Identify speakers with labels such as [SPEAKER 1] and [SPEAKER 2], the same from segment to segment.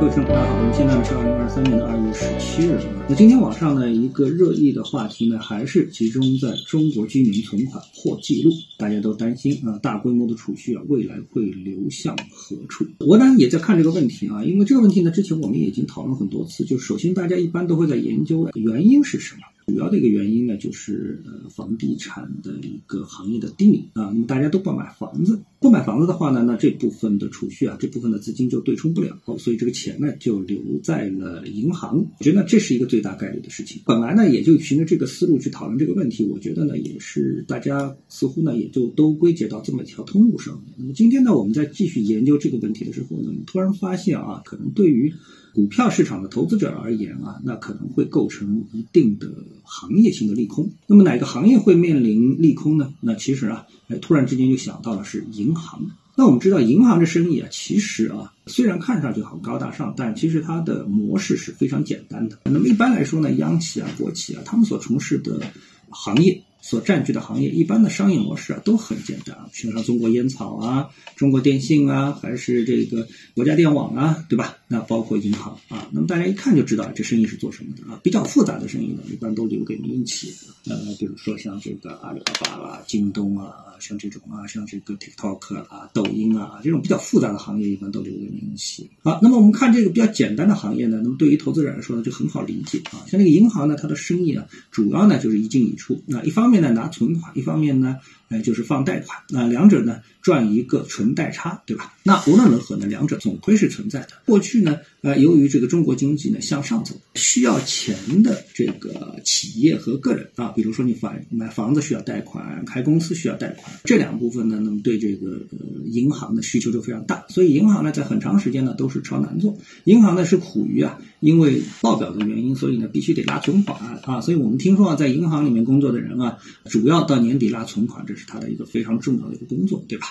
[SPEAKER 1] 各位听众，大家好，我们现在呢是二零二三年的二月十七日。那今天网上呢一个热议的话题呢，还是集中在中国居民存款破纪录，大家都担心啊，大规模的储蓄啊，未来会流向何处？我呢也在看这个问题啊，因为这个问题呢，之前我们已经讨论很多次。就首先大家一般都会在研究原因是什么。主要的一个原因呢，就是呃房地产的一个行业的低迷啊，那么大家都不买房子，不买房子的话呢，那这部分的储蓄啊，这部分的资金就对冲不了，所以这个钱呢就留在了银行。我觉得这是一个最大概率的事情。本来呢也就循着这个思路去讨论这个问题，我觉得呢也是大家似乎呢也就都归结到这么一条通路上。那么今天呢我们在继续研究这个问题的时候呢，突然发现啊，可能对于股票市场的投资者而言啊，那可能会构成一定的行业性的利空。那么哪个行业会面临利空呢？那其实啊，哎，突然之间就想到了是银银行。那我们知道银行这生意啊，其实啊，虽然看上去很高大上，但其实它的模式是非常简单的。那么一般来说呢，央企啊、国企啊，他们所从事的行业。所占据的行业，一般的商业模式啊都很简单，比像中国烟草啊、中国电信啊，还是这个国家电网啊，对吧？那包括银行啊，那么大家一看就知道这生意是做什么的啊。比较复杂的生意呢，一般都留给民营企业。呃，比如说像这个阿里巴巴啦、京东啊，像这种啊，像这个 TikTok 啊、抖音啊，这种比较复杂的行业，一般都留给民营企业。好，那么我们看这个比较简单的行业呢，那么对于投资者来说呢，就很好理解啊。像这个银行呢，它的生意啊，主要呢就是一进一出。那一方方面呢拿存款，一方面呢，呃就是放贷款，那两者呢赚一个纯贷差，对吧？那无论如何呢，两者总归是存在的。过去呢，呃，由于这个中国经济呢向上走，需要钱的这个企业和个人啊，比如说你房买房子需要贷款，开公司需要贷款，这两部分呢，那么对这个呃银行的需求就非常大，所以银行呢在很长时间呢都是超难做。银行呢是苦于啊，因为报表的原因，所以呢必须得拉存款啊，所以我们听说啊，在银行里面工作的人啊，主要到年底拉存款，这是他的一个非常重要的一个工作，对吧？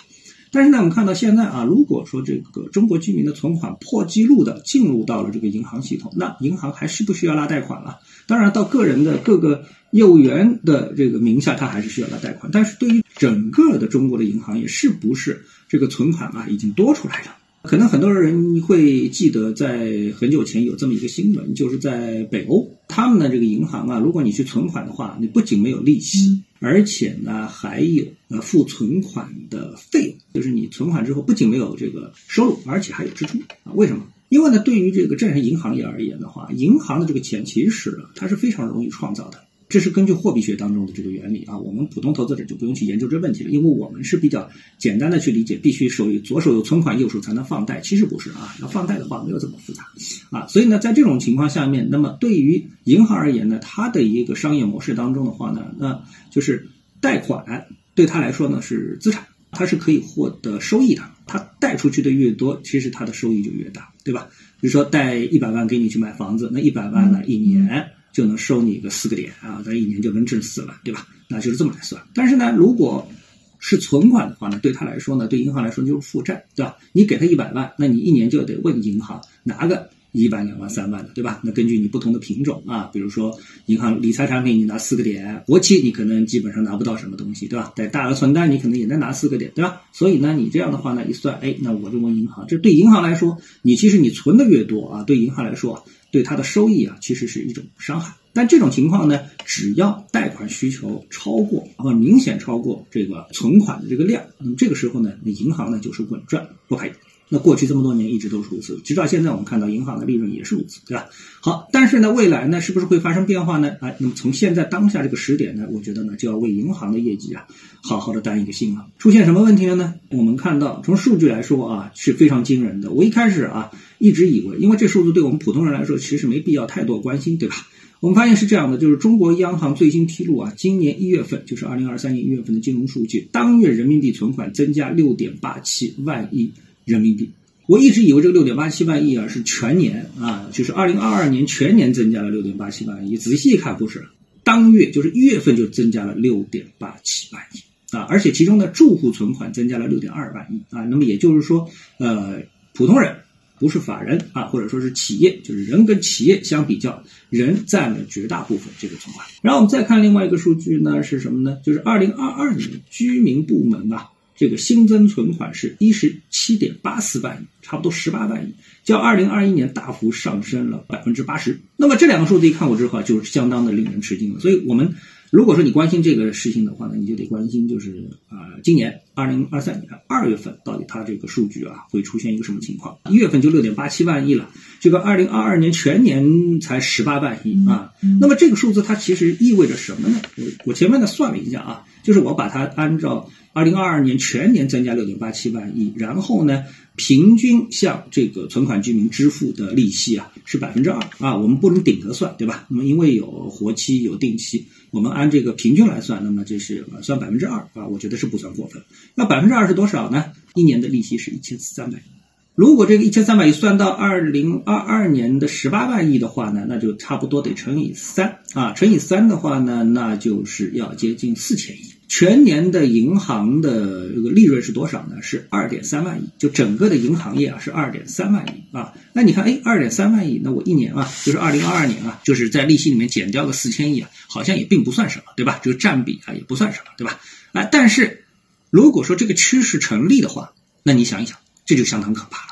[SPEAKER 1] 但是呢，我们看到现在啊，如果说这个中国居民的存款破纪录的进入到了这个银行系统，那银行还需不需要拉贷款了？当然，到个人的各个业务员的这个名下，他还是需要拉贷款。但是对于整个的中国的银行业，是不是这个存款啊已经多出来了？可能很多人会记得，在很久前有这么一个新闻，就是在北欧，他们的这个银行啊，如果你去存款的话，你不仅没有利息，而且呢还有呃付存款的费用，就是你存款之后不仅没有这个收入，而且还有支出啊？为什么？因为呢，对于这个正常银行业而言的话，银行的这个钱其实它是非常容易创造的。这是根据货币学当中的这个原理啊，我们普通投资者就不用去研究这问题了，因为我们是比较简单的去理解，必须手左手有存款，右手才能放贷。其实不是啊，要放贷的话没有这么复杂啊。所以呢，在这种情况下面，那么对于银行而言呢，它的一个商业模式当中的话呢，那就是贷款对他来说呢是资产，它是可以获得收益的。它贷出去的越多，其实它的收益就越大，对吧？比如说贷一百万给你去买房子，那一百万呢一年。就能收你一个四个点啊，咱一年就能挣四万，对吧？那就是这么来算。但是呢，如果是存款的话呢，对他来说呢，对银行来说就是负债，对吧？你给他一百万，那你一年就得问银行拿个一万、两万、三万的，对吧？那根据你不同的品种啊，比如说银行理财产品你拿四个点，国企你可能基本上拿不到什么东西，对吧？在大额存单你可能也能拿四个点，对吧？所以呢，你这样的话呢，一算，哎，那我就问银行，这对银行来说，你其实你存的越多啊，对银行来说。对它的收益啊，其实是一种伤害。但这种情况呢，只要贷款需求超过或明显超过这个存款的这个量，那么这个时候呢，那银行呢就是稳赚不赔。那过去这么多年一直都是如此，直到现在我们看到银行的利润也是如此，对吧？好，但是呢，未来呢是不是会发生变化呢？哎，那么从现在当下这个时点呢，我觉得呢就要为银行的业绩啊好好的担一个心了。出现什么问题了呢？我们看到从数据来说啊是非常惊人的。我一开始啊一直以为，因为这数字对我们普通人来说其实没必要太多关心，对吧？我们发现是这样的，就是中国央行最新披露啊，今年一月份，就是二零二三年一月份的金融数据，当月人民币存款增加六点八七万亿。人民币，我一直以为这个六点八七万亿啊是全年啊，就是二零二二年全年增加了六点八七万亿。仔细一看，不是，当月就是一月份就增加了六点八七万亿啊，而且其中的住户存款增加了六点二万亿啊。那么也就是说，呃，普通人不是法人啊，或者说是企业，就是人跟企业相比较，人占了绝大部分这个存款。然后我们再看另外一个数据呢，是什么呢？就是二零二二年居民部门啊。这个新增存款是一十七点八四万亿，差不多十八万亿，较二零二一年大幅上升了百分之八十。那么这两个数字一看过之后啊，就是相当的令人吃惊了。所以我们。如果说你关心这个事情的话呢，你就得关心就是啊，今年二零二三年二月份到底它这个数据啊会出现一个什么情况？一月份就六点八七万亿了，这个二零二二年全年才十八万亿啊。那么这个数字它其实意味着什么呢？我我前面呢算了一下啊，就是我把它按照。二零二二年全年增加六点八七万亿，然后呢，平均向这个存款居民支付的利息啊是百分之二啊，我们不能顶着算，对吧？那么因为有活期有定期，我们按这个平均来算，那么就是算百分之二啊，我觉得是不算过分。那百分之二是多少呢？一年的利息是一千三百。如果这个一千三百亿算到二零二二年的十八万亿的话呢，那就差不多得乘以三啊，乘以三的话呢，那就是要接近四千亿。全年的银行的这个利润是多少呢？是二点三万亿，就整个的银行业啊是二点三万亿啊。那你看，哎，二点三万亿，那我一年啊，就是二零二二年啊，就是在利息里面减掉个四千亿啊，好像也并不算什么，对吧？这个占比啊也不算什么，对吧？啊，但是如果说这个趋势成立的话，那你想一想，这就相当可怕。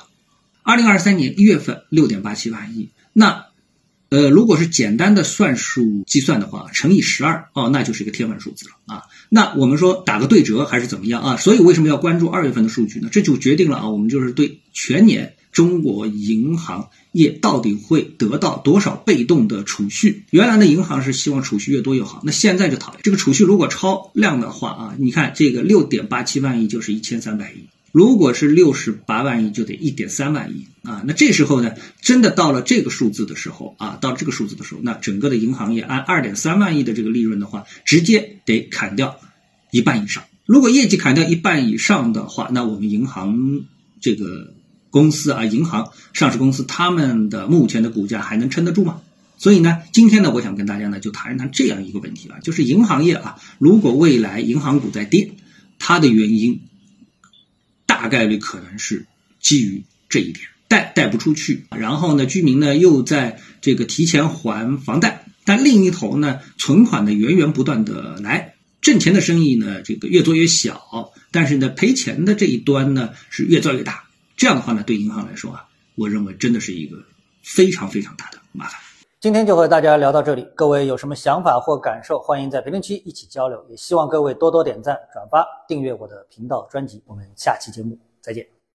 [SPEAKER 1] 二零二三年一月份六点八七万亿，那。呃，如果是简单的算术计算的话，乘以十二哦，那就是一个天文数字了啊。那我们说打个对折还是怎么样啊？所以为什么要关注二月份的数据呢？这就决定了啊，我们就是对全年中国银行业到底会得到多少被动的储蓄。原来的银行是希望储蓄越多越好，那现在就讨厌这个储蓄如果超量的话啊，你看这个六点八七万亿就是一千三百亿。如果是六十八万亿，就得一点三万亿啊！那这时候呢，真的到了这个数字的时候啊，到这个数字的时候，那整个的银行业按二点三万亿的这个利润的话，直接得砍掉一半以上。如果业绩砍掉一半以上的话，那我们银行这个公司啊，银行上市公司他们的目前的股价还能撑得住吗？所以呢，今天呢，我想跟大家呢就谈一谈这样一个问题了，就是银行业啊，如果未来银行股在跌，它的原因。大概率可能是基于这一点，贷贷不出去，然后呢，居民呢又在这个提前还房贷，但另一头呢，存款呢源源不断的来，挣钱的生意呢这个越做越小，但是呢赔钱的这一端呢是越做越大，这样的话呢对银行来说啊，我认为真的是一个非常非常大的麻烦。
[SPEAKER 2] 今天就和大家聊到这里，各位有什么想法或感受，欢迎在评论区一起交流。也希望各位多多点赞、转发、订阅我的频道专辑。我们下期节目再见。